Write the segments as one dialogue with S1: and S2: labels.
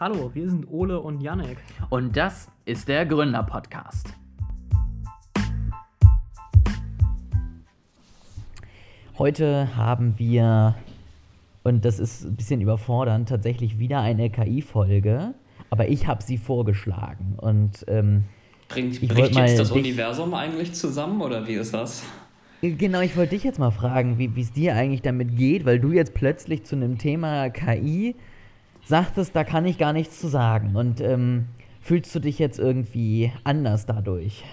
S1: Hallo, wir sind Ole und Janek.
S2: Und das ist der Gründer-Podcast. Heute haben wir, und das ist ein bisschen überfordernd, tatsächlich wieder eine KI-Folge, aber ich habe sie vorgeschlagen. Und ähm,
S3: bringt, bringt jetzt das Universum eigentlich zusammen oder wie ist das?
S2: Genau, ich wollte dich jetzt mal fragen, wie es dir eigentlich damit geht, weil du jetzt plötzlich zu einem Thema KI sagtest, da kann ich gar nichts zu sagen. Und ähm, fühlst du dich jetzt irgendwie anders dadurch?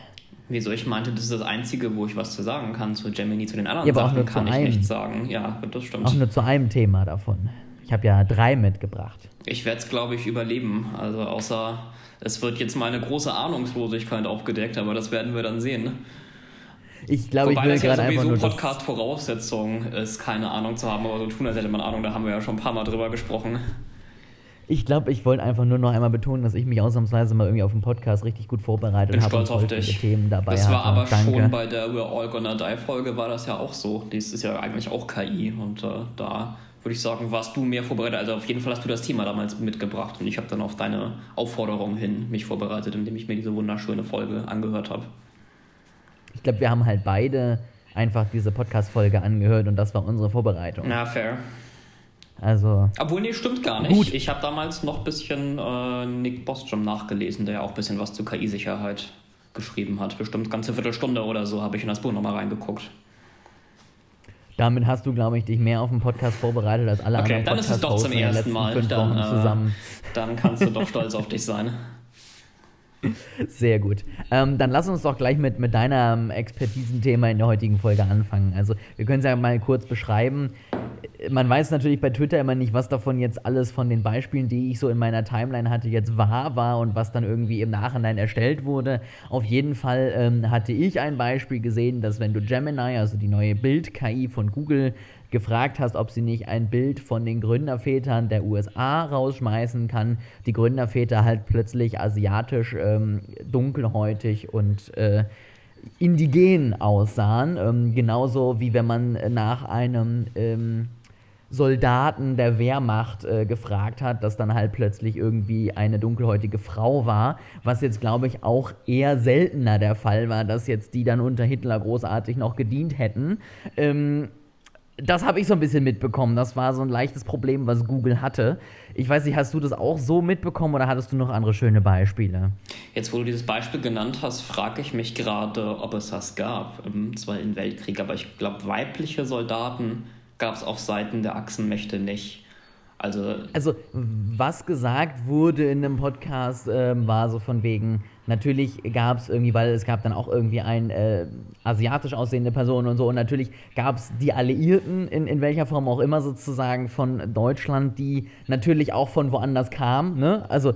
S3: Wieso? Ich meinte, das ist das Einzige, wo ich was zu sagen kann. Zu Gemini, zu den anderen ja, Sachen kann ich einem. nichts sagen. Ja, das stimmt.
S2: Auch nur zu einem Thema davon. Ich habe ja drei mitgebracht.
S3: Ich werde es, glaube ich, überleben. Also außer es wird jetzt meine große Ahnungslosigkeit aufgedeckt, aber das werden wir dann sehen.
S2: Ich glaube, ich will
S3: das
S2: ja
S3: sowieso Podcast-Voraussetzung ist, keine Ahnung zu haben, aber so tun, als hätte man Ahnung, da haben wir ja schon ein paar Mal drüber gesprochen.
S2: Ich glaube, ich wollte einfach nur noch einmal betonen, dass ich mich ausnahmsweise mal irgendwie auf den Podcast richtig gut vorbereitet
S3: habe. Bin stolz auf dich.
S2: Themen dabei
S3: das war
S2: hatte.
S3: aber Danke. schon bei der We're All Gonna Die Folge war das ja auch so. Das ist ja eigentlich auch KI und äh, da würde ich sagen, warst du mehr vorbereitet. Also auf jeden Fall hast du das Thema damals mitgebracht und ich habe dann auf deine Aufforderung hin mich vorbereitet, indem ich mir diese wunderschöne Folge angehört habe.
S2: Ich glaube, wir haben halt beide einfach diese Podcast-Folge angehört und das war unsere Vorbereitung.
S3: Na, fair.
S2: Also.
S3: Obwohl, nee, stimmt gar nicht. Gut. Ich habe damals noch ein bisschen äh, Nick Bostrom nachgelesen, der ja auch ein bisschen was zu KI-Sicherheit geschrieben hat. Bestimmt ganze Viertelstunde oder so habe ich in das Buch nochmal reingeguckt.
S2: Damit hast du, glaube ich, dich mehr auf den Podcast vorbereitet als alle
S3: okay,
S2: anderen
S3: Podcasts. Okay, dann ist es doch zum ersten Mal. Dann, äh, dann kannst du doch stolz auf dich sein.
S2: Sehr gut. Ähm, dann lass uns doch gleich mit, mit deinem Expertisenthema in der heutigen Folge anfangen. Also, wir können es ja mal kurz beschreiben. Man weiß natürlich bei Twitter immer nicht, was davon jetzt alles von den Beispielen, die ich so in meiner Timeline hatte, jetzt wahr war und was dann irgendwie im Nachhinein erstellt wurde. Auf jeden Fall ähm, hatte ich ein Beispiel gesehen, dass wenn du Gemini, also die neue Bild-KI von Google, gefragt hast, ob sie nicht ein Bild von den Gründervätern der USA rausschmeißen kann. Die Gründerväter halt plötzlich asiatisch, ähm, dunkelhäutig und äh, indigen aussahen. Ähm, genauso wie wenn man nach einem ähm, Soldaten der Wehrmacht äh, gefragt hat, dass dann halt plötzlich irgendwie eine dunkelhäutige Frau war, was jetzt glaube ich auch eher seltener der Fall war, dass jetzt die dann unter Hitler großartig noch gedient hätten. Ähm, das habe ich so ein bisschen mitbekommen. Das war so ein leichtes Problem, was Google hatte. Ich weiß nicht, hast du das auch so mitbekommen oder hattest du noch andere schöne Beispiele?
S3: Jetzt, wo du dieses Beispiel genannt hast, frage ich mich gerade, ob es das gab im Zweiten Weltkrieg. Aber ich glaube, weibliche Soldaten gab es auf Seiten der Achsenmächte nicht. Also,
S2: also, was gesagt wurde in einem Podcast, äh, war so von wegen, natürlich gab es irgendwie, weil es gab dann auch irgendwie eine äh, asiatisch aussehende Person und so, und natürlich gab es die Alliierten, in, in welcher Form auch immer sozusagen, von Deutschland, die natürlich auch von woanders kamen. Ne? Also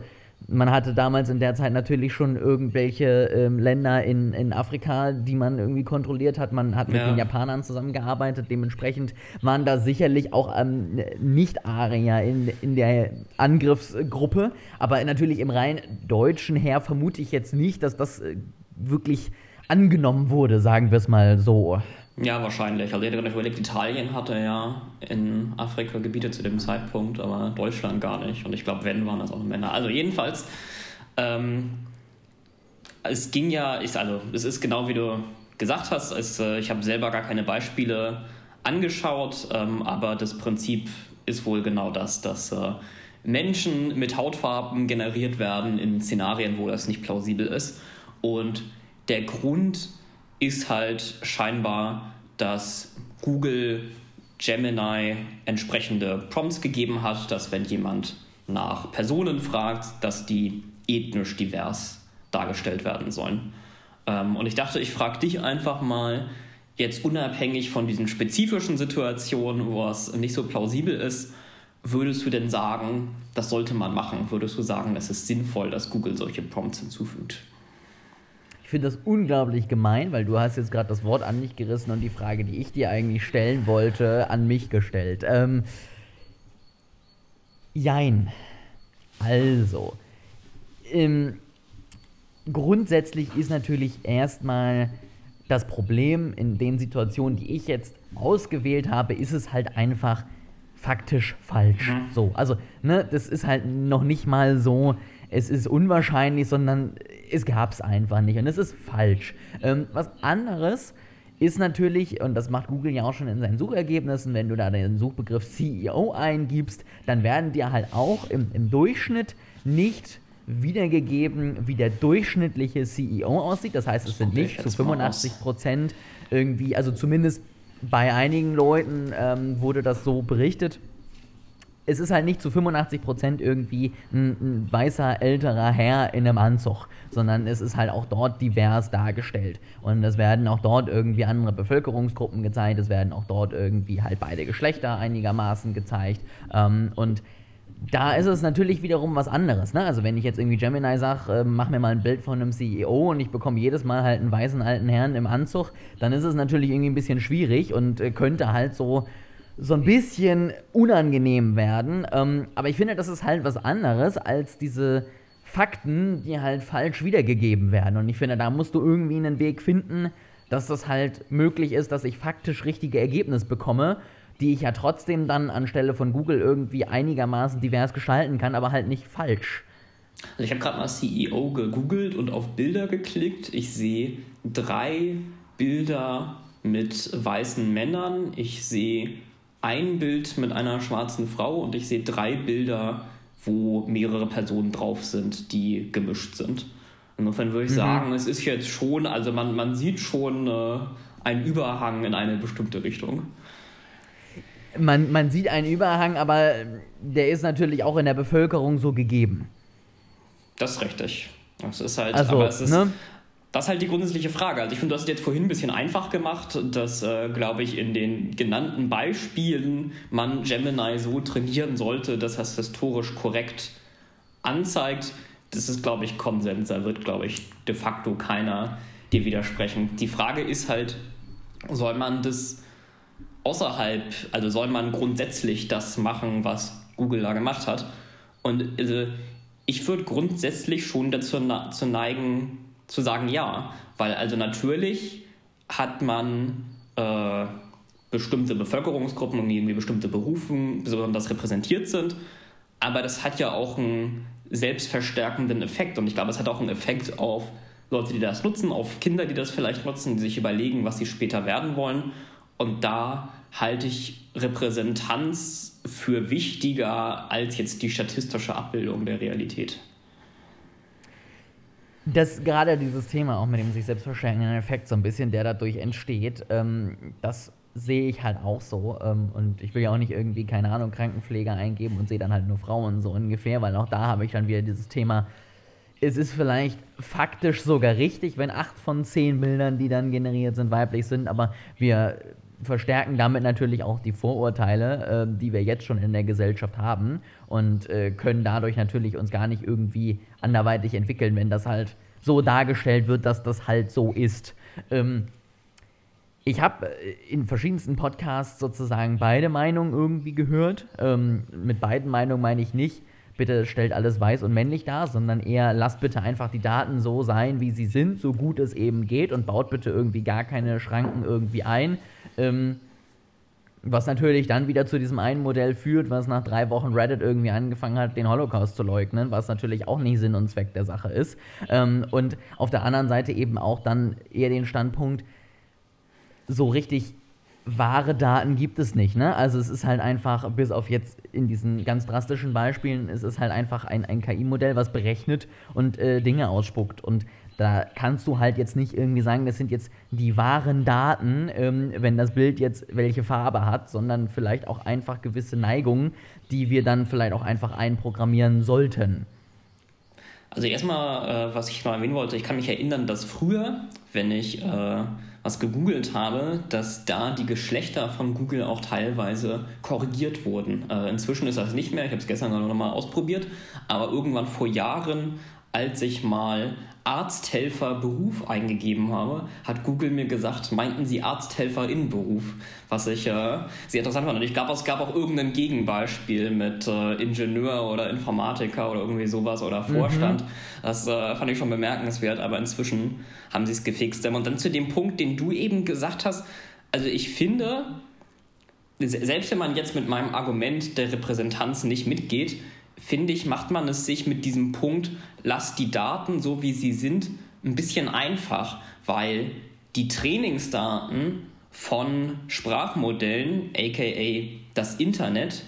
S2: man hatte damals in der Zeit natürlich schon irgendwelche ähm, Länder in, in Afrika, die man irgendwie kontrolliert hat. Man hat mit ja. den Japanern zusammengearbeitet. Dementsprechend waren da sicherlich auch ähm, Nicht-Arier in, in der Angriffsgruppe. Aber natürlich im rein deutschen Heer vermute ich jetzt nicht, dass das äh, wirklich angenommen wurde, sagen wir es mal so.
S3: Ja, wahrscheinlich. Also ich hätte überlegt, Italien hatte ja in Afrika Gebiete zu dem Zeitpunkt, aber Deutschland gar nicht. Und ich glaube, wenn, waren das auch Männer. Also jedenfalls, ähm, es ging ja, ich, also es ist genau wie du gesagt hast, es, äh, ich habe selber gar keine Beispiele angeschaut, ähm, aber das Prinzip ist wohl genau das, dass äh, Menschen mit Hautfarben generiert werden in Szenarien, wo das nicht plausibel ist. Und der Grund ist halt scheinbar, dass Google Gemini entsprechende Prompts gegeben hat, dass wenn jemand nach Personen fragt, dass die ethnisch divers dargestellt werden sollen. Ähm, und ich dachte, ich frage dich einfach mal, jetzt unabhängig von diesen spezifischen Situationen, wo es nicht so plausibel ist, würdest du denn sagen, das sollte man machen? Würdest du sagen, es ist sinnvoll, dass Google solche Prompts hinzufügt?
S2: Ich finde das unglaublich gemein, weil du hast jetzt gerade das Wort an mich gerissen und die Frage, die ich dir eigentlich stellen wollte, an mich gestellt. Ähm, jein. Also, ähm, grundsätzlich ist natürlich erstmal das Problem in den Situationen, die ich jetzt ausgewählt habe, ist es halt einfach faktisch falsch. Mhm. So, also, ne, das ist halt noch nicht mal so, es ist unwahrscheinlich, sondern es gab es einfach nicht und es ist falsch. Ähm, was anderes ist natürlich, und das macht Google ja auch schon in seinen Suchergebnissen, wenn du da den Suchbegriff CEO eingibst, dann werden dir halt auch im, im Durchschnitt nicht wiedergegeben, wie der durchschnittliche CEO aussieht. Das heißt, es sind nicht zu 85 Prozent irgendwie, also zumindest bei einigen Leuten ähm, wurde das so berichtet. Es ist halt nicht zu 85 Prozent irgendwie ein, ein, weißer älterer Herr in einem Anzug, sondern es ist halt auch dort divers dargestellt. Und es werden auch dort irgendwie andere Bevölkerungsgruppen gezeigt, es werden auch dort irgendwie halt beide Geschlechter einigermaßen gezeigt. Ähm, und da ist es natürlich wiederum was anderes. Ne? Also wenn ich jetzt irgendwie Gemini sage, äh, mach mir mal ein Bild von einem CEO und ich bekomme jedes Mal halt einen weißen alten Herrn im Anzug, dann ist es natürlich irgendwie ein bisschen schwierig und äh, könnte halt so so ein bisschen unangenehm werden. Ähm, aber ich finde, das ist halt was anderes als diese Fakten, die halt falsch wiedergegeben werden. Und ich finde, da musst du irgendwie einen Weg finden, dass das halt möglich ist, dass ich faktisch richtige Ergebnisse bekomme die ich ja trotzdem dann anstelle von Google irgendwie einigermaßen divers gestalten kann, aber halt nicht falsch.
S3: Also ich habe gerade mal CEO gegoogelt und auf Bilder geklickt. Ich sehe drei Bilder mit weißen Männern. Ich sehe ein Bild mit einer schwarzen Frau und ich sehe drei Bilder, wo mehrere Personen drauf sind, die gemischt sind. Insofern würde ich mhm. sagen, es ist jetzt schon, also man, man sieht schon äh, einen Überhang in eine bestimmte Richtung
S2: man, man sieht einen Überhang, aber der ist natürlich auch in der Bevölkerung so gegeben.
S3: Das ist richtig. Das ist halt, also, aber es ist, ne? Das ist halt die grundsätzliche Frage. Also ich finde, du hast es jetzt vorhin ein bisschen einfach gemacht, dass, äh, glaube ich, in den genannten Beispielen man Gemini so trainieren sollte, dass das historisch korrekt anzeigt. Das ist, glaube ich, Konsens. Da wird, glaube ich, de facto keiner dir widersprechen. Die Frage ist halt, soll man das außerhalb, also soll man grundsätzlich das machen, was Google da gemacht hat. Und also, ich würde grundsätzlich schon dazu zu neigen, zu sagen ja. Weil also natürlich hat man äh, bestimmte Bevölkerungsgruppen, die irgendwie bestimmte Berufen besonders repräsentiert sind. Aber das hat ja auch einen selbstverstärkenden Effekt. Und ich glaube, es hat auch einen Effekt auf Leute, die das nutzen, auf Kinder, die das vielleicht nutzen, die sich überlegen, was sie später werden wollen. Und da halte ich Repräsentanz für wichtiger als jetzt die statistische Abbildung der Realität.
S2: Das gerade dieses Thema auch mit dem sich selbst Effekt so ein bisschen, der dadurch entsteht, ähm, das sehe ich halt auch so. Ähm, und ich will ja auch nicht irgendwie, keine Ahnung, Krankenpfleger eingeben und sehe dann halt nur Frauen so ungefähr, weil auch da habe ich dann wieder dieses Thema, es ist vielleicht faktisch sogar richtig, wenn acht von zehn Bildern, die dann generiert sind, weiblich sind, aber wir verstärken damit natürlich auch die Vorurteile, äh, die wir jetzt schon in der Gesellschaft haben und äh, können dadurch natürlich uns gar nicht irgendwie anderweitig entwickeln, wenn das halt so dargestellt wird, dass das halt so ist. Ähm, ich habe äh, in verschiedensten Podcasts sozusagen beide Meinungen irgendwie gehört. Ähm, mit beiden Meinungen meine ich nicht, bitte stellt alles weiß und männlich dar, sondern eher lasst bitte einfach die Daten so sein, wie sie sind, so gut es eben geht und baut bitte irgendwie gar keine Schranken irgendwie ein. Ähm, was natürlich dann wieder zu diesem einen Modell führt, was nach drei Wochen Reddit irgendwie angefangen hat, den Holocaust zu leugnen, was natürlich auch nicht Sinn und Zweck der Sache ist. Ähm, und auf der anderen Seite eben auch dann eher den Standpunkt, so richtig wahre Daten gibt es nicht. Ne? Also es ist halt einfach, bis auf jetzt in diesen ganz drastischen Beispielen, es ist halt einfach ein, ein KI-Modell, was berechnet und äh, Dinge ausspuckt. Und da kannst du halt jetzt nicht irgendwie sagen, das sind jetzt die wahren Daten, ähm, wenn das Bild jetzt welche Farbe hat, sondern vielleicht auch einfach gewisse Neigungen, die wir dann vielleicht auch einfach einprogrammieren sollten.
S3: Also erstmal, äh, was ich noch erwähnen wollte, ich kann mich erinnern, dass früher, wenn ich äh, was gegoogelt habe, dass da die Geschlechter von Google auch teilweise korrigiert wurden. Äh, inzwischen ist das nicht mehr, ich habe es gestern noch mal ausprobiert, aber irgendwann vor Jahren als ich mal Arzthelferberuf eingegeben habe, hat Google mir gesagt, meinten Sie Arzthelferinnenberuf, was ich äh, sehr interessant fand. Und ich glaube, es gab auch irgendein Gegenbeispiel mit äh, Ingenieur oder Informatiker oder irgendwie sowas oder mhm. Vorstand. Mhm. Das äh, fand ich schon bemerkenswert, aber inzwischen haben sie es gefixt. Und dann zu dem Punkt, den du eben gesagt hast, also ich finde, selbst wenn man jetzt mit meinem Argument der Repräsentanz nicht mitgeht, finde ich, macht man es sich mit diesem Punkt, lass die Daten so wie sie sind, ein bisschen einfach, weil die Trainingsdaten von Sprachmodellen, aka das Internet,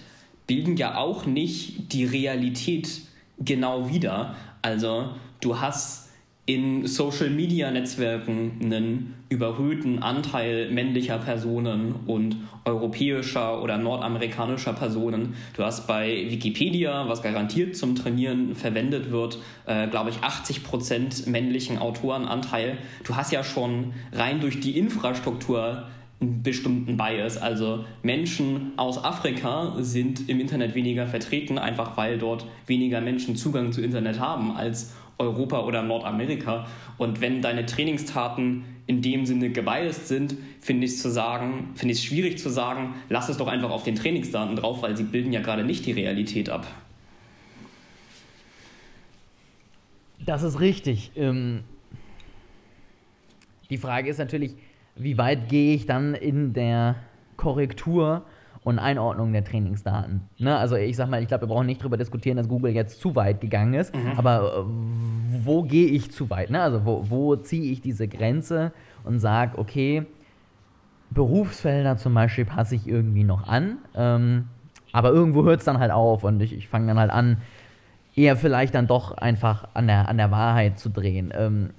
S3: bilden ja auch nicht die Realität genau wieder. Also du hast in Social-Media-Netzwerken einen überhöhten Anteil männlicher Personen und europäischer oder nordamerikanischer Personen. Du hast bei Wikipedia, was garantiert zum Trainieren verwendet wird, äh, glaube ich, 80% männlichen Autorenanteil. Du hast ja schon rein durch die Infrastruktur einen bestimmten Bias. Also Menschen aus Afrika sind im Internet weniger vertreten, einfach weil dort weniger Menschen Zugang zu Internet haben als Europa oder Nordamerika. Und wenn deine Trainingstaten in dem Sinne gebiased sind, finde ich es zu sagen, finde ich schwierig zu sagen, lass es doch einfach auf den Trainingsdaten drauf, weil sie bilden ja gerade nicht die Realität ab.
S2: Das ist richtig. Ähm, die Frage ist natürlich, wie weit gehe ich dann in der Korrektur und Einordnung der Trainingsdaten. Ne? Also ich sag mal, ich glaube, wir brauchen nicht darüber diskutieren, dass Google jetzt zu weit gegangen ist, mhm. aber äh, wo gehe ich zu weit? Ne? Also wo, wo ziehe ich diese Grenze und sage, okay, Berufsfelder zum Beispiel passe ich irgendwie noch an, ähm, aber irgendwo hört es dann halt auf und ich, ich fange dann halt an, eher vielleicht dann doch einfach an der, an der Wahrheit zu drehen. Ähm,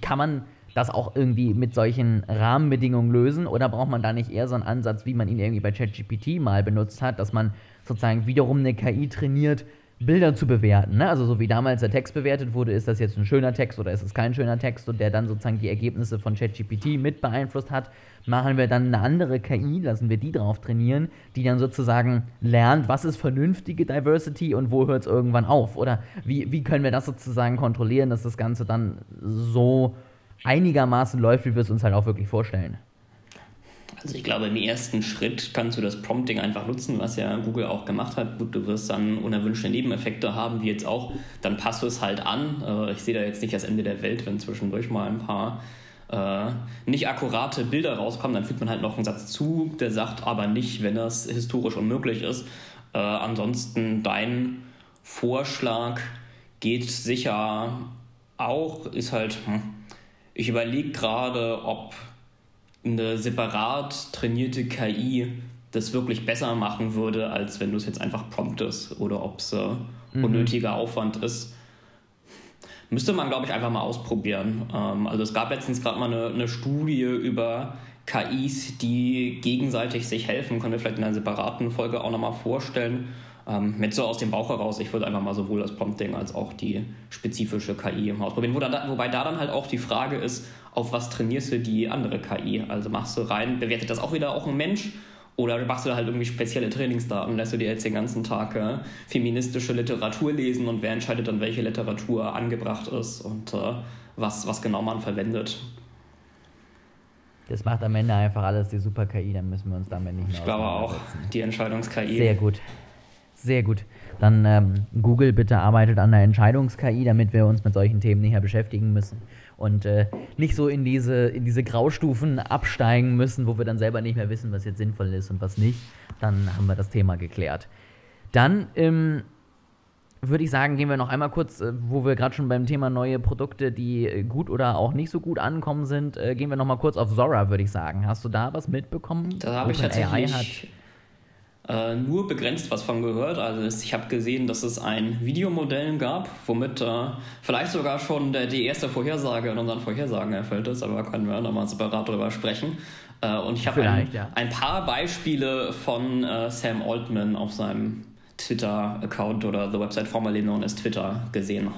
S2: kann man das auch irgendwie mit solchen Rahmenbedingungen lösen? Oder braucht man da nicht eher so einen Ansatz, wie man ihn irgendwie bei ChatGPT mal benutzt hat, dass man sozusagen wiederum eine KI trainiert, Bilder zu bewerten. Ne? Also so wie damals der Text bewertet wurde, ist das jetzt ein schöner Text oder ist es kein schöner Text und der dann sozusagen die Ergebnisse von ChatGPT mit beeinflusst hat, machen wir dann eine andere KI, lassen wir die drauf trainieren, die dann sozusagen lernt, was ist vernünftige Diversity und wo hört es irgendwann auf. Oder wie, wie können wir das sozusagen kontrollieren, dass das Ganze dann so einigermaßen läuft, wie wir es uns halt auch wirklich vorstellen.
S3: Also ich glaube, im ersten Schritt kannst du das Prompting einfach nutzen, was ja Google auch gemacht hat. Gut, du wirst dann unerwünschte Nebeneffekte haben, wie jetzt auch. Dann passt du es halt an. Äh, ich sehe da jetzt nicht das Ende der Welt, wenn zwischendurch mal ein paar äh, nicht akkurate Bilder rauskommen. Dann fügt man halt noch einen Satz zu, der sagt aber nicht, wenn das historisch unmöglich ist. Äh, ansonsten dein Vorschlag geht sicher auch, ist halt... Hm, ich überlege gerade, ob eine separat trainierte KI das wirklich besser machen würde, als wenn du es jetzt einfach promptest oder ob es äh, mhm. unnötiger Aufwand ist. Müsste man, glaube ich, einfach mal ausprobieren. Ähm, also es gab letztens gerade mal eine, eine, Studie über KIs, die gegenseitig sich helfen. Können wir vielleicht in einer separaten Folge auch nochmal vorstellen. Ähm, mit so aus dem Bauch heraus, ich würde einfach mal sowohl das Prompting als auch die spezifische KI ausprobieren. Wo da, wobei da dann halt auch die Frage ist, auf was trainierst du die andere KI? Also machst du rein, bewertet das auch wieder auch ein Mensch? Oder machst du halt irgendwie spezielle Trainingsdaten? Lässt du dir jetzt den ganzen Tag äh, feministische Literatur lesen und wer entscheidet dann, welche Literatur angebracht ist und äh, was, was genau man verwendet?
S2: Das macht am Ende einfach alles die Super-KI, dann müssen wir uns damit nicht mehr
S3: Ich glaube auch, die Entscheidungs-KI.
S2: Sehr gut. Sehr gut. Dann ähm, Google bitte arbeitet an der Entscheidungs-KI, damit wir uns mit solchen Themen näher beschäftigen müssen und äh, nicht so in diese, in diese Graustufen absteigen müssen, wo wir dann selber nicht mehr wissen, was jetzt sinnvoll ist und was nicht. Dann haben wir das Thema geklärt. Dann ähm, würde ich sagen, gehen wir noch einmal kurz, äh, wo wir gerade schon beim Thema neue Produkte, die gut oder auch nicht so gut ankommen sind, äh, gehen wir noch mal kurz auf Zora, würde ich sagen. Hast du da was mitbekommen?
S3: Da habe ich tatsächlich äh, nur begrenzt was von gehört. Also ich habe gesehen, dass es ein Videomodell gab, womit äh, vielleicht sogar schon der, die erste Vorhersage in unseren Vorhersagen erfüllt ist, aber können wir nochmal separat darüber sprechen. Äh, und ich habe ein, ja. ein, paar Beispiele von äh, Sam Altman auf seinem Twitter-Account oder the website formerly known as Twitter gesehen.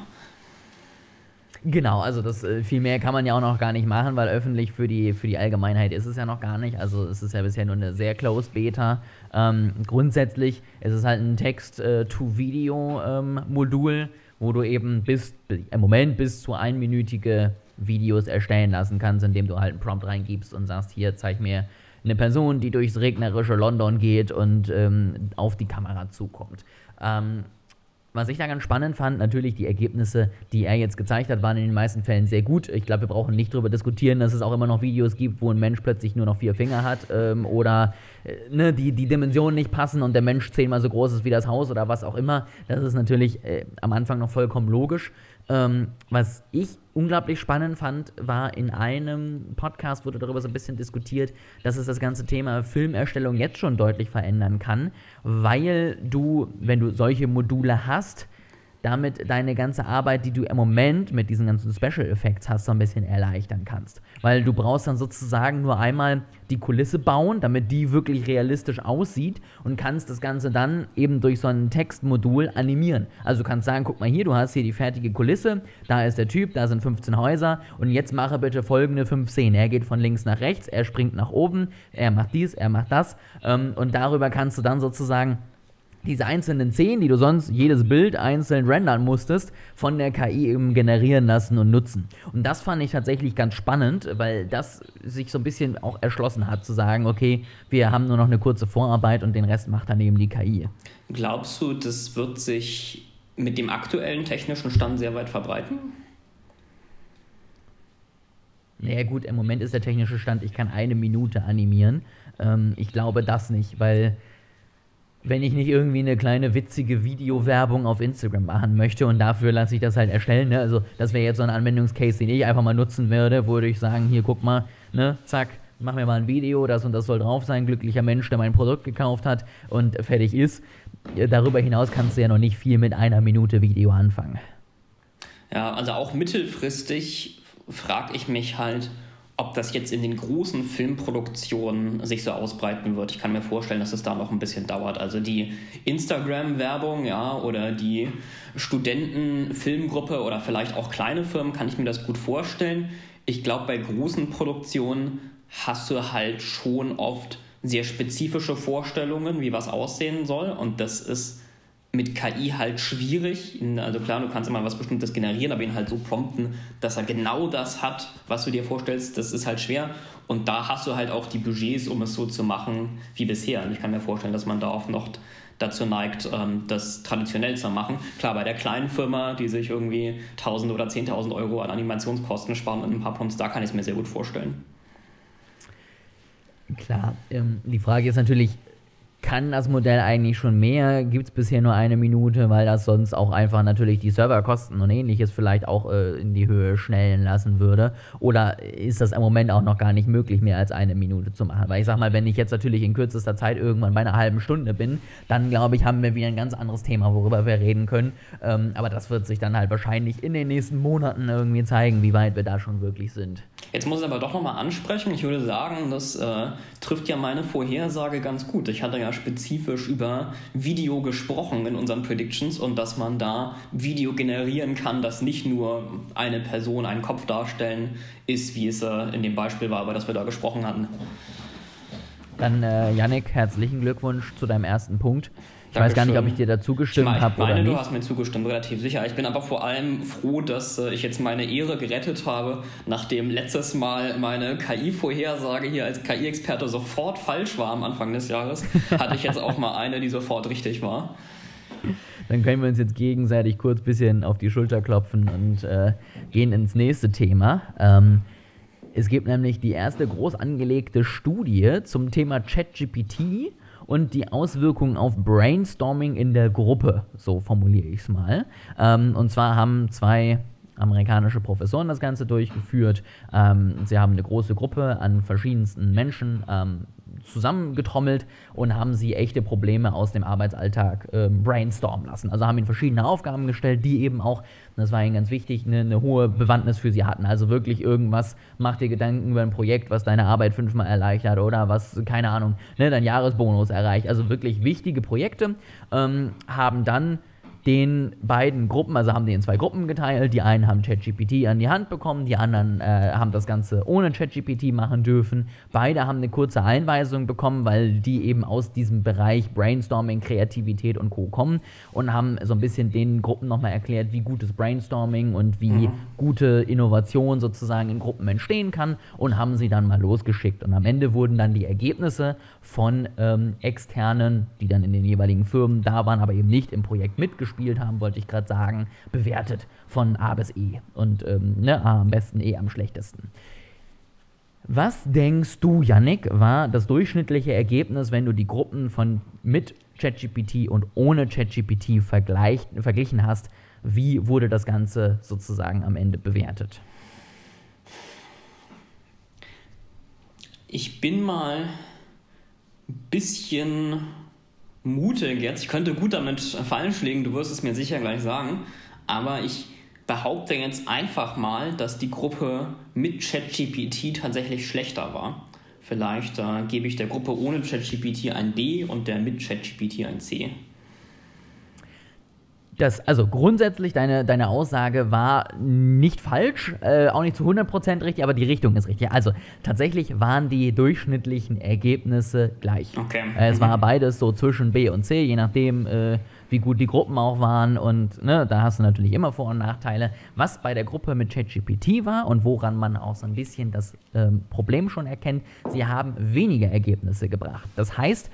S2: Genau, also das äh, viel mehr kann man ja auch noch gar nicht machen, weil öffentlich für die, für die Allgemeinheit ist es ja noch gar nicht. Also es ist ja bisher nur eine sehr closed Beta. Ähm, grundsätzlich ist es halt ein Text-to-Video-Modul, ähm, wo du eben bis, im Moment bis zu einminütige Videos erstellen lassen kannst, indem du halt einen Prompt reingibst und sagst, hier zeig mir eine Person, die durchs regnerische London geht und ähm, auf die Kamera zukommt. Ähm, was ich da ganz spannend fand, natürlich die Ergebnisse, die er jetzt gezeigt hat, waren in den meisten Fällen sehr gut. Ich glaube, wir brauchen nicht darüber diskutieren, dass es auch immer noch Videos gibt, wo ein Mensch plötzlich nur noch vier Finger hat ähm, oder äh, ne, die, die Dimensionen nicht passen und der Mensch zehnmal so groß ist wie das Haus oder was auch immer. Das ist natürlich äh, am Anfang noch vollkommen logisch. Ähm, was ich unglaublich spannend fand, war in einem Podcast wurde darüber so ein bisschen diskutiert, dass es das ganze Thema Filmerstellung jetzt schon deutlich verändern kann, weil du, wenn du solche Module hast, damit deine ganze Arbeit, die du im Moment mit diesen ganzen Special Effects hast, so ein bisschen erleichtern kannst. Weil du brauchst dann sozusagen nur einmal die Kulisse bauen, damit die wirklich realistisch aussieht und kannst das Ganze dann eben durch so ein Textmodul animieren. Also du kannst sagen, guck mal hier, du hast hier die fertige Kulisse, da ist der Typ, da sind 15 Häuser und jetzt mache bitte folgende fünf Szenen. Er geht von links nach rechts, er springt nach oben, er macht dies, er macht das ähm, und darüber kannst du dann sozusagen diese einzelnen Szenen, die du sonst jedes Bild einzeln rendern musstest, von der KI eben generieren lassen und nutzen. Und das fand ich tatsächlich ganz spannend, weil das sich so ein bisschen auch erschlossen hat, zu sagen, okay, wir haben nur noch eine kurze Vorarbeit und den Rest macht dann eben die KI.
S3: Glaubst du, das wird sich mit dem aktuellen technischen Stand sehr weit verbreiten?
S2: Naja gut, im Moment ist der technische Stand, ich kann eine Minute animieren. Ähm, ich glaube das nicht, weil wenn ich nicht irgendwie eine kleine witzige Videowerbung auf Instagram machen möchte und dafür lasse ich das halt erstellen. Ne? Also das wäre jetzt so ein Anwendungscase, den ich einfach mal nutzen würde, würde ich sagen, hier guck mal, ne, zack, mach mir mal ein Video, das und das soll drauf sein, glücklicher Mensch, der mein Produkt gekauft hat und fertig ist. Darüber hinaus kannst du ja noch nicht viel mit einer Minute Video anfangen.
S3: Ja, also auch mittelfristig frage ich mich halt, ob das jetzt in den großen Filmproduktionen sich so ausbreiten wird. Ich kann mir vorstellen, dass es da noch ein bisschen dauert. Also die Instagram-Werbung, ja, oder die Studentenfilmgruppe oder vielleicht auch kleine Firmen, kann ich mir das gut vorstellen. Ich glaube, bei großen Produktionen hast du halt schon oft sehr spezifische Vorstellungen, wie was aussehen soll. Und das ist mit KI halt schwierig. Also klar, du kannst immer was Bestimmtes generieren, aber ihn halt so prompten, dass er genau das hat, was du dir vorstellst, das ist halt schwer. Und da hast du halt auch die Budgets, um es so zu machen wie bisher. Und ich kann mir vorstellen, dass man da auch noch dazu neigt, ähm, das traditionell zu machen. Klar, bei der kleinen Firma, die sich irgendwie 1000 oder 10.000 Euro an Animationskosten sparen und ein paar Prompts, da kann ich es mir sehr gut vorstellen.
S2: Klar, ähm, die Frage ist natürlich, kann das Modell eigentlich schon mehr? Gibt es bisher nur eine Minute, weil das sonst auch einfach natürlich die Serverkosten und ähnliches vielleicht auch äh, in die Höhe schnellen lassen würde? Oder ist das im Moment auch noch gar nicht möglich, mehr als eine Minute zu machen? Weil ich sag mal, wenn ich jetzt natürlich in kürzester Zeit irgendwann bei einer halben Stunde bin, dann glaube ich, haben wir wieder ein ganz anderes Thema, worüber wir reden können. Ähm, aber das wird sich dann halt wahrscheinlich in den nächsten Monaten irgendwie zeigen, wie weit wir da schon wirklich sind.
S3: Jetzt muss ich aber doch nochmal ansprechen. Ich würde sagen, das äh, trifft ja meine Vorhersage ganz gut. Ich hatte ja spezifisch über Video gesprochen in unseren Predictions und dass man da Video generieren kann, das nicht nur eine Person, einen Kopf darstellen ist, wie es äh, in dem Beispiel war, über das wir da gesprochen hatten.
S2: Dann, äh, Yannick, herzlichen Glückwunsch zu deinem ersten Punkt. Ich Dankeschön. weiß gar nicht, ob ich dir dazu gestimmt habe oder
S3: nicht. Ich
S2: meine,
S3: du hast mir zugestimmt, relativ sicher. Ich bin aber vor allem froh, dass äh, ich jetzt meine Ehre gerettet habe, nachdem letztes Mal meine KI-Vorhersage hier als KI-Experte sofort falsch war am Anfang des Jahres, hatte ich jetzt auch mal eine, die sofort richtig war.
S2: Dann können wir uns jetzt gegenseitig kurz ein bisschen auf die Schulter klopfen und äh, gehen ins nächste Thema. Ähm, es gibt nämlich die erste groß angelegte Studie zum Thema ChatGPT und die Auswirkungen auf Brainstorming in der Gruppe, so formuliere ich es mal. Ähm, und zwar haben zwei amerikanische Professoren das Ganze durchgeführt. Ähm, sie haben eine große Gruppe an verschiedensten Menschen ähm, zusammengetrommelt und haben sie echte Probleme aus dem Arbeitsalltag äh, brainstormen lassen. Also haben ihnen verschiedene Aufgaben gestellt, die eben auch, das war ihnen ganz wichtig, eine, eine hohe Bewandtnis für sie hatten. Also wirklich irgendwas, mach dir Gedanken über ein Projekt, was deine Arbeit fünfmal erleichtert oder was, keine Ahnung, ne, dein Jahresbonus erreicht. Also wirklich wichtige Projekte, ähm, haben dann den beiden Gruppen, also haben die in zwei Gruppen geteilt. Die einen haben ChatGPT an die Hand bekommen, die anderen äh, haben das Ganze ohne ChatGPT machen dürfen. Beide haben eine kurze Einweisung bekommen, weil die eben aus diesem Bereich Brainstorming, Kreativität und Co. kommen und haben so ein bisschen den Gruppen nochmal erklärt, wie gutes Brainstorming und wie mhm. gute Innovation sozusagen in Gruppen entstehen kann und haben sie dann mal losgeschickt. Und am Ende wurden dann die Ergebnisse von ähm, externen, die dann in den jeweiligen Firmen da waren, aber eben nicht im Projekt mitgespielt gespielt haben, wollte ich gerade sagen, bewertet von A bis E. Und ähm, ne, A am besten, E am schlechtesten. Was denkst du, Yannick, war das durchschnittliche Ergebnis, wenn du die Gruppen von mit ChatGPT und ohne ChatGPT verglichen hast? Wie wurde das Ganze sozusagen am Ende bewertet?
S3: Ich bin mal bisschen mutig jetzt. Ich könnte gut damit falsch liegen, du wirst es mir sicher gleich sagen. Aber ich behaupte jetzt einfach mal, dass die Gruppe mit ChatGPT tatsächlich schlechter war. Vielleicht äh, gebe ich der Gruppe ohne ChatGPT ein B und der mit ChatGPT ein C.
S2: Das, also grundsätzlich, deine, deine Aussage war nicht falsch, äh, auch nicht zu 100% richtig, aber die Richtung ist richtig. Also tatsächlich waren die durchschnittlichen Ergebnisse gleich.
S3: Okay.
S2: Äh, es war beides so zwischen B und C, je nachdem, äh, wie gut die Gruppen auch waren. Und ne, da hast du natürlich immer Vor- und Nachteile. Was bei der Gruppe mit ChatGPT war und woran man auch so ein bisschen das ähm, Problem schon erkennt, sie haben weniger Ergebnisse gebracht. Das heißt,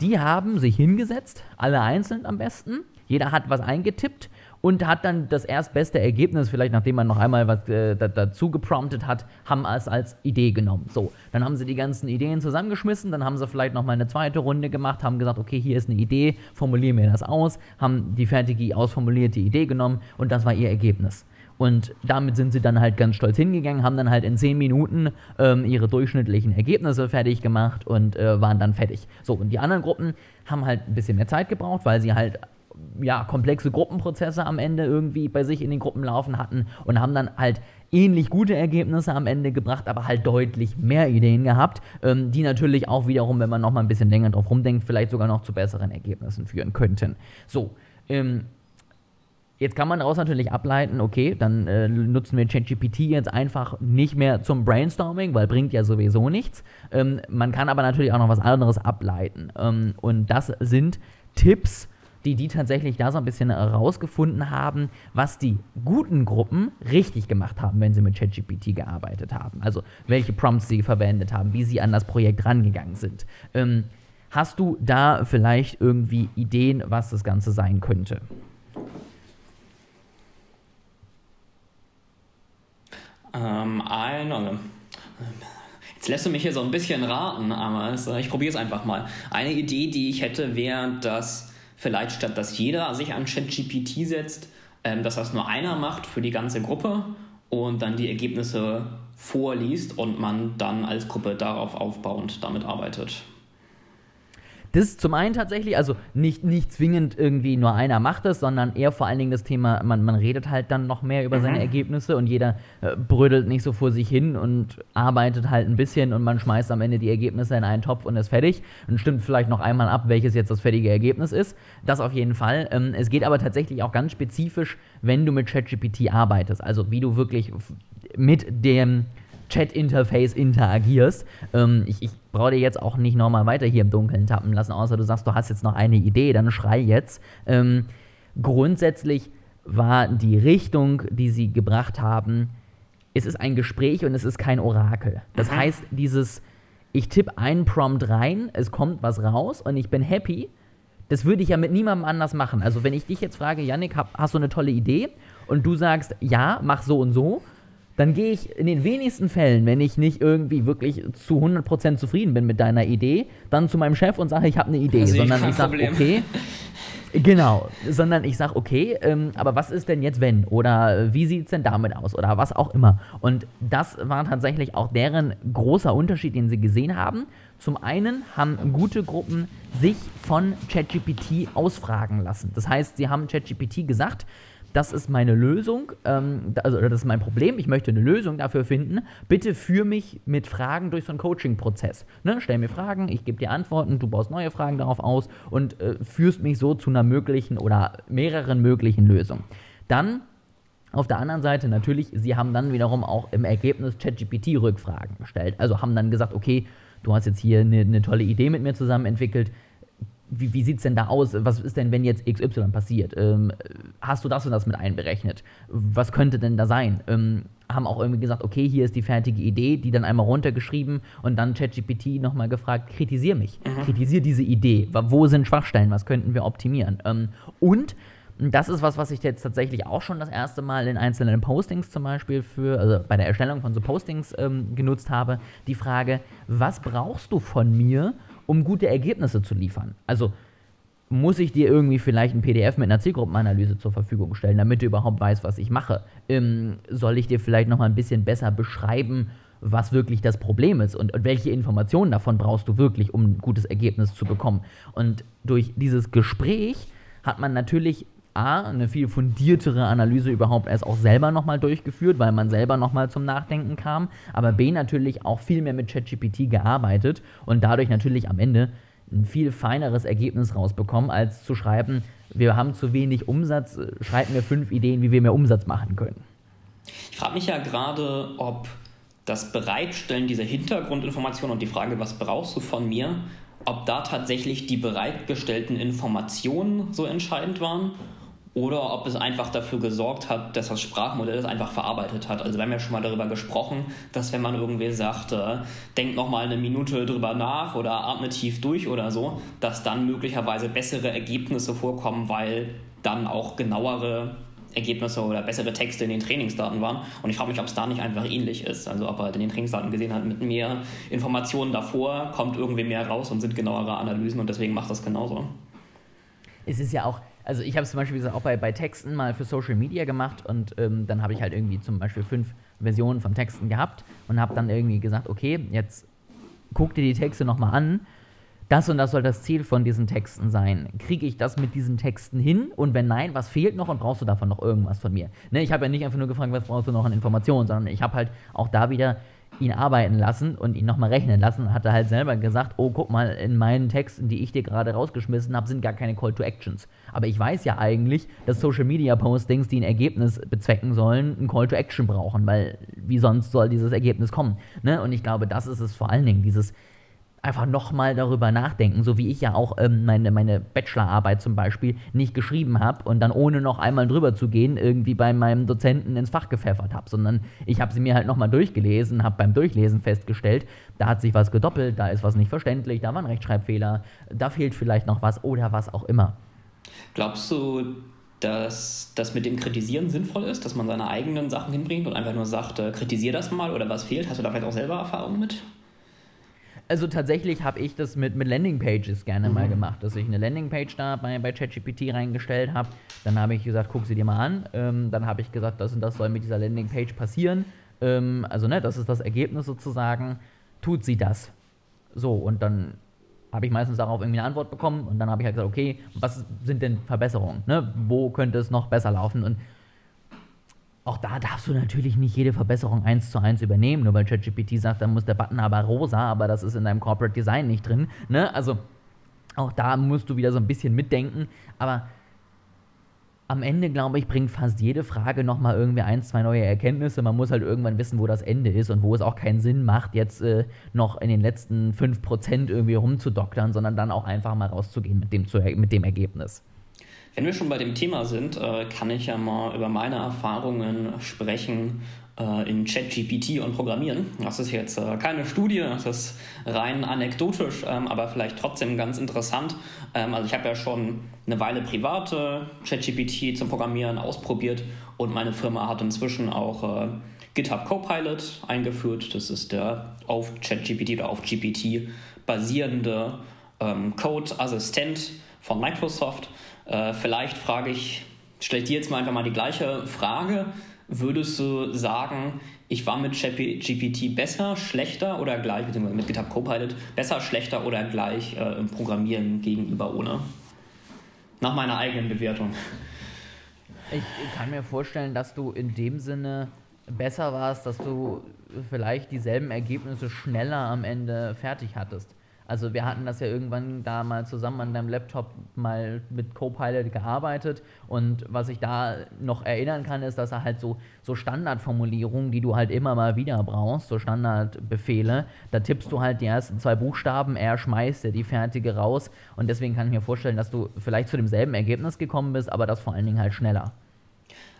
S2: die haben sich hingesetzt, alle einzeln am besten jeder hat was eingetippt und hat dann das erstbeste Ergebnis, vielleicht nachdem man noch einmal was äh, dazu gepromptet hat, haben es als Idee genommen. So, dann haben sie die ganzen Ideen zusammengeschmissen, dann haben sie vielleicht noch mal eine zweite Runde gemacht, haben gesagt, okay, hier ist eine Idee, formulieren wir das aus, haben die fertige ausformulierte Idee genommen und das war ihr Ergebnis. Und damit sind sie dann halt ganz stolz hingegangen, haben dann halt in 10 Minuten ähm, ihre durchschnittlichen Ergebnisse fertig gemacht und äh, waren dann fertig. So, und die anderen Gruppen haben halt ein bisschen mehr Zeit gebraucht, weil sie halt ja, komplexe Gruppenprozesse am Ende irgendwie bei sich in den Gruppen laufen hatten und haben dann halt ähnlich gute Ergebnisse am Ende gebracht, aber halt deutlich mehr Ideen gehabt, ähm, die natürlich auch wiederum, wenn man noch mal ein bisschen länger drauf rumdenkt, vielleicht sogar noch zu besseren Ergebnissen führen könnten. So, ähm, Jetzt kann man daraus natürlich ableiten, okay, dann äh, nutzen wir ChatGPT jetzt einfach nicht mehr zum Brainstorming, weil bringt ja sowieso nichts. Ähm, man kann aber natürlich auch noch was anderes ableiten. Ähm, und das sind Tipps, die die tatsächlich da so ein bisschen herausgefunden haben, was die guten Gruppen richtig gemacht haben, wenn sie mit ChatGPT gearbeitet haben. Also welche Prompts sie verwendet haben, wie sie an das Projekt rangegangen sind. Ähm, hast du da vielleicht irgendwie Ideen, was das Ganze sein könnte?
S3: Ähm, eine, Jetzt lässt du mich hier so ein bisschen raten, aber ich probiere es einfach mal. Eine Idee, die ich hätte, wäre, dass vielleicht statt dass jeder sich an ChatGPT setzt, ähm, dass das nur einer macht für die ganze Gruppe und dann die Ergebnisse vorliest und man dann als Gruppe darauf aufbauend damit arbeitet.
S2: Das ist zum einen tatsächlich, also nicht, nicht zwingend irgendwie nur einer macht es, sondern eher vor allen Dingen das Thema, man, man redet halt dann noch mehr über mhm. seine Ergebnisse und jeder äh, brödelt nicht so vor sich hin und arbeitet halt ein bisschen und man schmeißt am Ende die Ergebnisse in einen Topf und ist fertig und stimmt vielleicht noch einmal ab, welches jetzt das fertige Ergebnis ist. Das auf jeden Fall. Ähm, es geht aber tatsächlich auch ganz spezifisch, wenn du mit ChatGPT arbeitest, also wie du wirklich mit dem Chat-Interface interagierst. Ähm, ich, ich brauche dir jetzt auch nicht nochmal weiter hier im Dunkeln tappen lassen, außer du sagst, du hast jetzt noch eine Idee, dann schrei jetzt. Ähm, grundsätzlich war die Richtung, die sie gebracht haben, es ist ein Gespräch und es ist kein Orakel. Das mhm. heißt, dieses, ich tippe einen Prompt rein, es kommt was raus und ich bin happy, das würde ich ja mit niemandem anders machen. Also wenn ich dich jetzt frage, Yannick, hast du eine tolle Idee? Und du sagst, ja, mach so und so, dann gehe ich in den wenigsten Fällen, wenn ich nicht irgendwie wirklich zu 100% zufrieden bin mit deiner Idee, dann zu meinem Chef und sage, ich habe eine Idee, also sondern ich sage, okay, genau, sondern ich sage, okay, ähm, aber was ist denn jetzt wenn? Oder wie sieht es denn damit aus? Oder was auch immer. Und das war tatsächlich auch deren großer Unterschied, den sie gesehen haben. Zum einen haben gute Gruppen sich von ChatGPT ausfragen lassen. Das heißt, sie haben ChatGPT gesagt, das ist meine Lösung, ähm, also das ist mein Problem, ich möchte eine Lösung dafür finden. Bitte führ mich mit Fragen durch so einen Coaching-Prozess. Ne? Stell mir Fragen, ich gebe dir Antworten, du baust neue Fragen darauf aus und äh, führst mich so zu einer möglichen oder mehreren möglichen Lösungen. Dann auf der anderen Seite natürlich, sie haben dann wiederum auch im Ergebnis ChatGPT-Rückfragen gestellt. Also haben dann gesagt, okay, du hast jetzt hier eine, eine tolle Idee mit mir zusammen entwickelt wie, wie sieht es denn da aus? Was ist denn, wenn jetzt XY passiert? Ähm, hast du das und das mit einberechnet? Was könnte denn da sein? Ähm, haben auch irgendwie gesagt, okay, hier ist die fertige Idee, die dann einmal runtergeschrieben und dann ChatGPT nochmal gefragt, kritisier mich, mhm. kritisier diese Idee, wo sind Schwachstellen, was könnten wir optimieren? Ähm, und das ist was, was ich jetzt tatsächlich auch schon das erste Mal in einzelnen Postings zum Beispiel für, also bei der Erstellung von so Postings ähm, genutzt habe. Die Frage, was brauchst du von mir, um gute Ergebnisse zu liefern? Also muss ich dir irgendwie vielleicht ein PDF mit einer Zielgruppenanalyse zur Verfügung stellen, damit du überhaupt weißt, was ich mache? Ähm, soll ich dir vielleicht noch mal ein bisschen besser beschreiben, was wirklich das Problem ist und, und, welche Informationen davon brauchst du wirklich, um ein gutes Ergebnis zu bekommen? Und durch dieses Gespräch hat man natürlich A, eine viel fundiertere Analyse überhaupt erst auch selber nochmal durchgeführt, weil man selber nochmal zum Nachdenken kam, aber B, natürlich auch viel mehr mit ChatGPT gearbeitet und dadurch natürlich am Ende ein viel feineres Ergebnis rausbekommen, als zu schreiben, wir haben zu wenig Umsatz, schreib mir fünf Ideen, wie wir mehr Umsatz machen können.
S3: Ich frage mich ja gerade, ob das Bereitstellen dieser Hintergrundinformationen und die Frage, was brauchst du von mir, ob da tatsächlich die bereitgestellten Informationen so entscheidend waren oder ob es einfach dafür gesorgt hat, dass das Sprachmodell es einfach verarbeitet hat. Also wir haben ja schon mal darüber gesprochen, dass wenn man irgendwie sagt, äh, denkt noch mal eine Minute drüber nach oder atme tief durch oder so, dass dann möglicherweise bessere Ergebnisse vorkommen, weil dann auch genauere Ergebnisse oder bessere Texte in den Trainingsdaten waren. Und ich frage mich, ob es da nicht einfach ähnlich ist. Also ob er halt in den Trainingsdaten gesehen hat, mit mehr Informationen davor kommt irgendwie mehr raus und sind genauere Analysen und deswegen macht das genauso.
S2: Es ist ja auch, also ich habe es zum Beispiel auch bei, bei Texten mal für Social Media gemacht und ähm, dann habe ich halt irgendwie zum Beispiel fünf Versionen von Texten gehabt und habe dann irgendwie gesagt, okay, jetzt guck dir die Texte nochmal an. Das und das soll das Ziel von diesen Texten sein. Kriege ich das mit diesen Texten hin? Und wenn nein, was fehlt noch und brauchst du davon noch irgendwas von mir? Ne, ich habe ja nicht einfach nur gefragt, was brauchst du noch an Informationen, sondern ich habe halt auch da wieder ihn arbeiten lassen und ihn nochmal rechnen lassen, hat er halt selber gesagt, oh, guck mal, in meinen Texten, die ich dir gerade rausgeschmissen habe, sind gar keine Call to Actions. Aber ich weiß ja eigentlich, dass Social Media Postings, die ein Ergebnis bezwecken sollen, ein Call to Action brauchen, weil wie sonst soll dieses Ergebnis kommen? Ne? Und ich glaube, das ist es vor allen Dingen, dieses einfach nochmal darüber nachdenken, so wie ich ja auch ähm, meine, meine Bachelorarbeit zum Beispiel nicht geschrieben habe und dann ohne noch einmal drüber zu gehen, irgendwie bei meinem Dozenten ins Fach gepfeffert habe, sondern ich habe sie mir halt nochmal durchgelesen, habe beim Durchlesen festgestellt, da hat sich was gedoppelt, da ist was nicht verständlich, da war ein Rechtschreibfehler, da fehlt vielleicht noch was oder was auch immer.
S3: Glaubst du, dass das mit dem Kritisieren sinnvoll ist, dass man seine eigenen Sachen hinbringt und einfach nur sagt, äh, kritisier das mal oder was fehlt? Hast du da vielleicht auch selber Erfahrungen mit?
S2: Also tatsächlich habe ich das mit, mit Landingpages gerne mhm. mal gemacht, dass ich eine Landingpage da bei, bei ChatGPT reingestellt habe. Dann habe ich gesagt, guck sie dir mal an. Ähm, dann habe ich gesagt, das und das soll mit dieser Landingpage passieren. Ähm, also, ne, das ist das Ergebnis sozusagen. Tut sie das? So, und dann habe ich meistens darauf irgendwie eine Antwort bekommen und dann habe ich halt gesagt, okay, was sind denn Verbesserungen? Ne? Wo könnte es noch besser laufen? Und auch da darfst du natürlich nicht jede Verbesserung eins zu eins übernehmen, nur weil ChatGPT sagt, dann muss der Button aber rosa, aber das ist in deinem Corporate Design nicht drin. Ne? Also auch da musst du wieder so ein bisschen mitdenken, aber am Ende, glaube ich, bringt fast jede Frage nochmal irgendwie ein, zwei neue Erkenntnisse. Man muss halt irgendwann wissen, wo das Ende ist und wo es auch keinen Sinn macht, jetzt äh, noch in den letzten 5% irgendwie rumzudoktern, sondern dann auch einfach mal rauszugehen mit dem, mit dem Ergebnis.
S3: Wenn wir schon bei dem Thema sind, äh, kann ich ja mal über meine Erfahrungen sprechen äh, in ChatGPT und Programmieren. Das ist jetzt äh, keine Studie, das ist rein anekdotisch, ähm, aber vielleicht trotzdem ganz interessant. Ähm, also ich habe ja schon eine Weile private ChatGPT zum Programmieren ausprobiert und meine Firma hat inzwischen auch GitHub Copilot eingeführt. Das ist der auf ChatGPT oder auf GPT basierende ähm, Code-Assistent von Microsoft. Äh, vielleicht frage ich, stelle ich dir jetzt mal einfach mal die gleiche Frage. Würdest du sagen, ich war mit GPT besser, schlechter oder gleich, beziehungsweise mit GitHub Copilot, besser, schlechter oder gleich äh, im Programmieren gegenüber ohne? Nach meiner eigenen Bewertung.
S2: Ich kann mir vorstellen, dass du in dem Sinne besser warst, dass du vielleicht dieselben Ergebnisse schneller am Ende fertig hattest. Also wir hatten das ja irgendwann da mal zusammen an deinem Laptop mal mit Copilot gearbeitet und was ich da noch erinnern kann, ist, dass er halt so, so Standardformulierungen, die du halt immer mal wieder brauchst, so Standardbefehle, da tippst du halt die ersten zwei Buchstaben, er schmeißt dir die fertige raus und deswegen kann ich mir vorstellen, dass du vielleicht zu demselben Ergebnis gekommen bist, aber das vor allen Dingen halt schneller.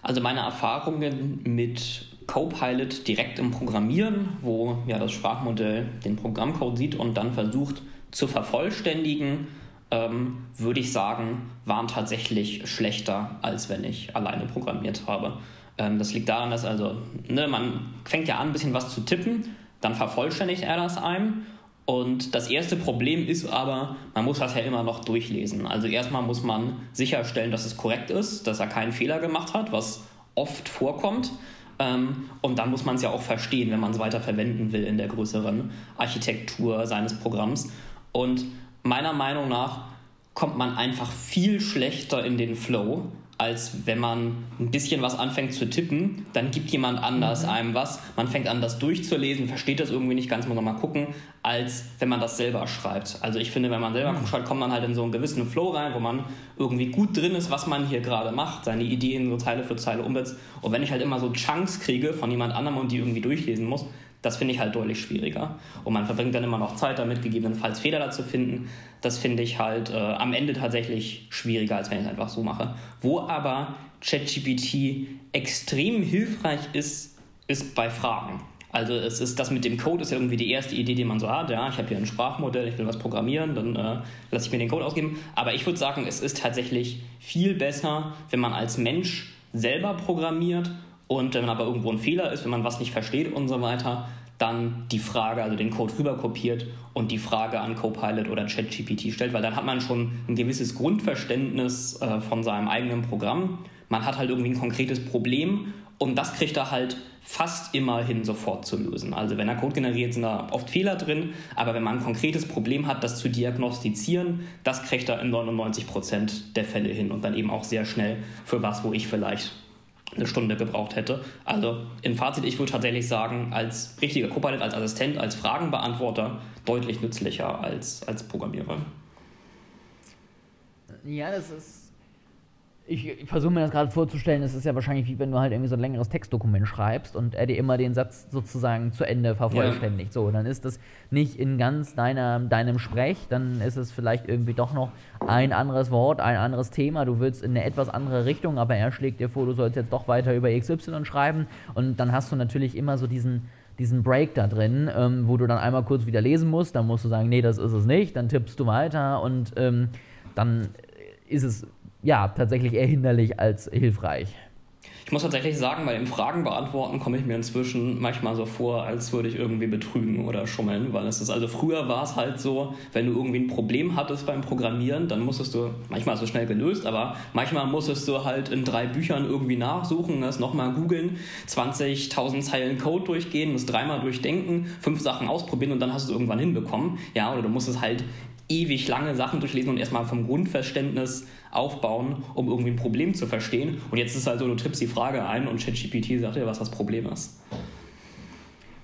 S3: Also meine Erfahrungen mit Copilot direkt im Programmieren, wo ja das Sprachmodell den Programmcode sieht und dann versucht zu vervollständigen, ähm, würde ich sagen, waren tatsächlich schlechter, als wenn ich alleine programmiert habe. Ähm, das liegt daran, dass also, ne, man fängt ja an, ein bisschen was zu tippen, dann vervollständigt er das einem und das erste Problem ist aber, man muss das ja immer noch durchlesen. Also erstmal muss man sicherstellen, dass es korrekt ist, dass er keinen Fehler gemacht hat, was oft vorkommt. Ähm, und dann muss man es ja auch verstehen, wenn man es weiter verwenden will in der größeren Architektur seines Programms. Und meiner Meinung nach kommt man einfach viel schlechter in den Flow, als wenn man ein bisschen was anfängt zu tippen, dann gibt jemand anders mhm. einem was. Man fängt an, das durchzulesen, versteht das irgendwie nicht ganz, muss man mal gucken, als wenn man das selber schreibt. Also ich finde, wenn man selber mhm. schreibt, kommt man halt in so einen gewissen Flow rein, wo man irgendwie gut drin ist, was man hier gerade macht, seine Ideen so Zeile für Zeile umsetzt. Und wenn ich halt immer so Chunks kriege von jemand anderem und die irgendwie durchlesen muss, das finde ich halt deutlich schwieriger. Und man verbringt dann immer noch Zeit damit, gegebenenfalls Fehler dazu finden. Das finde ich halt äh, am Ende tatsächlich schwieriger, als wenn ich es einfach so mache. Wo aber ChatGPT extrem hilfreich ist, ist bei Fragen. Also es ist das mit dem Code ist ja irgendwie die erste Idee, die man so hat. Ja, ich habe hier ein Sprachmodell, ich will was programmieren, dann äh, lasse ich mir den Code ausgeben. Aber ich würde sagen, es ist tatsächlich viel besser, wenn man als Mensch selber programmiert und wenn aber irgendwo ein Fehler ist, wenn man was nicht versteht und so weiter, dann die Frage, also den Code rüber kopiert und die Frage an Copilot oder ChatGPT stellt, weil dann hat man schon ein gewisses Grundverständnis äh, von seinem eigenen Programm. Man hat halt irgendwie ein konkretes Problem und das kriegt er halt fast immer hin, sofort zu lösen. Also wenn er Code generiert, sind da oft Fehler drin, aber wenn man ein konkretes Problem hat, das zu diagnostizieren, das kriegt er in 99 Prozent der Fälle hin und dann eben auch sehr schnell für was, wo ich vielleicht eine Stunde gebraucht hätte. Also im Fazit, ich würde tatsächlich sagen, als richtiger Copilot, als Assistent, als Fragenbeantworter deutlich nützlicher als als Programmierer.
S2: Ja, das ist ich, versuche mir das gerade vorzustellen, es ist ja wahrscheinlich wie wenn du halt irgendwie so ein längeres Textdokument schreibst und er dir immer den Satz sozusagen zu Ende vervollständigt. Ja. So, dann ist das nicht in ganz deiner, deinem Sprech, dann ist es vielleicht irgendwie doch noch ein anderes Wort, ein anderes Thema. Du willst in eine etwas andere Richtung, aber er schlägt dir vor, du sollst jetzt doch weiter über XY schreiben und dann hast du natürlich immer so diesen diesen Break da drin, ähm, wo du dann einmal kurz wieder lesen musst, dann musst du sagen, nee, das ist es nicht, dann tippst du weiter und ähm, dann ist es ja, tatsächlich eher hinderlich als hilfreich.
S3: Ich muss tatsächlich sagen, bei den Fragen beantworten komme ich mir inzwischen manchmal so vor, als würde ich irgendwie betrügen oder schummeln, weil es ist, also früher war es halt so, wenn du irgendwie ein Problem hattest beim Programmieren, dann musstest du, manchmal so schnell gelöst, aber manchmal musstest du halt in drei Büchern irgendwie nachsuchen, das nochmal googeln, 20.000 Zeilen Code durchgehen, das dreimal durchdenken, fünf Sachen ausprobieren und dann hast du es irgendwann hinbekommen. Ja, oder du musstest halt ewig lange Sachen durchlesen und erstmal vom Grundverständnis aufbauen, um irgendwie ein Problem zu verstehen. Und jetzt ist es halt so, du tippst die Frage ein und ChatGPT sagt dir, was das Problem ist.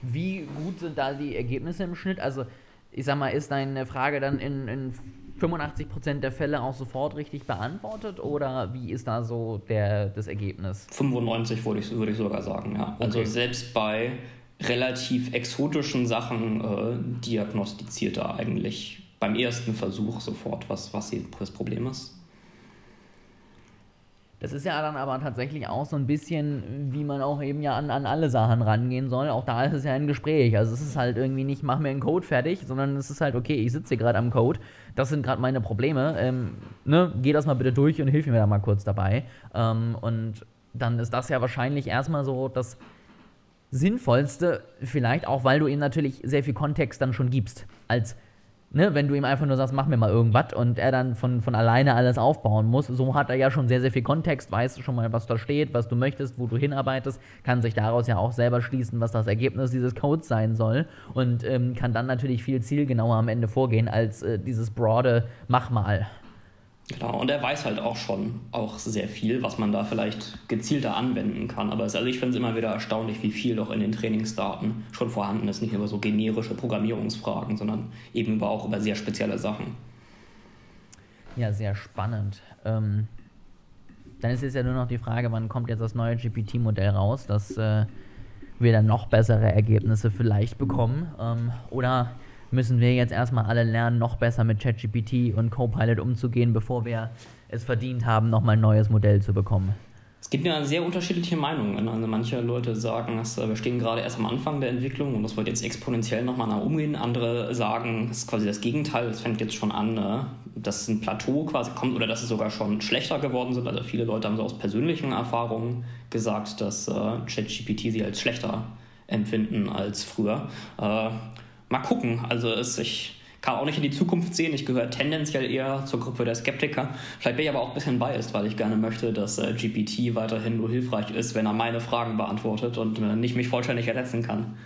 S2: Wie gut sind da die Ergebnisse im Schnitt? Also, ich sag mal, ist deine Frage dann in, in 85% der Fälle auch sofort richtig beantwortet oder wie ist da so der, das Ergebnis?
S3: 95 würde ich, würde ich sogar sagen, ja. Also okay. Also selbst bei relativ exotischen Sachen äh, diagnostiziert er eigentlich beim ersten Versuch sofort, was, was das Problem ist.
S2: Das ist ja dann aber tatsächlich auch so ein bisschen, wie man auch eben ja an, an alle Sachen rangehen soll. Auch da ist es ja ein Gespräch. Also es ist halt irgendwie nicht, mach mir einen Code fertig, sondern es ist halt, okay, ich sitze hier gerade am Code, das sind gerade meine Probleme. Ähm, ne, geh das mal bitte durch und hilf mir da mal kurz dabei. Ähm, und dann ist das ja wahrscheinlich erstmal so das Sinnvollste, vielleicht auch, weil du ihm natürlich sehr viel Kontext dann schon gibst. Als ne, wenn du ihm einfach nur sagst, mach mir mal irgendwas und er dann von, von alleine alles aufbauen muss, so hat er ja schon sehr, sehr viel Kontext, weiß schon mal, was da steht, was du möchtest, wo du hinarbeitest, kann sich daraus ja auch selber schließen, was das Ergebnis dieses Codes sein soll und ähm, kann dann natürlich viel zielgenauer am Ende vorgehen als äh, dieses broade Mach mal.
S3: Genau, und er weiß halt auch schon auch sehr viel, was man da vielleicht gezielter anwenden kann. Aber also ich finde es immer wieder erstaunlich, wie viel doch in den Trainingsdaten schon vorhanden ist. Nicht über so generische Programmierungsfragen, sondern eben auch über sehr spezielle Sachen.
S2: Ja, sehr spannend. Ähm, dann ist jetzt ja nur noch die Frage, wann kommt jetzt das neue GPT-Modell raus, dass äh, wir dann noch bessere Ergebnisse vielleicht bekommen. Ähm, oder müssen wir jetzt erstmal alle lernen, noch besser mit ChatGPT und Copilot umzugehen, bevor wir es verdient haben, nochmal ein neues Modell zu bekommen.
S3: Es gibt ja sehr unterschiedliche Meinungen. Also manche Leute sagen, dass wir stehen gerade erst am Anfang der Entwicklung und das wird jetzt exponentiell nochmal nach umgehen. Andere sagen, es ist quasi das Gegenteil, es fängt jetzt schon an, ne, dass ein Plateau quasi kommt oder dass es sogar schon schlechter geworden sind. Also viele Leute haben so aus persönlichen Erfahrungen gesagt, dass äh, ChatGPT sie als schlechter empfinden als früher. Mal gucken. Also es, ich kann auch nicht in die Zukunft sehen. Ich gehöre tendenziell eher zur Gruppe der Skeptiker. Vielleicht bin ich aber auch ein bisschen biased, weil ich gerne möchte, dass äh, GPT weiterhin nur hilfreich ist, wenn er meine Fragen beantwortet und äh, nicht mich vollständig ersetzen kann.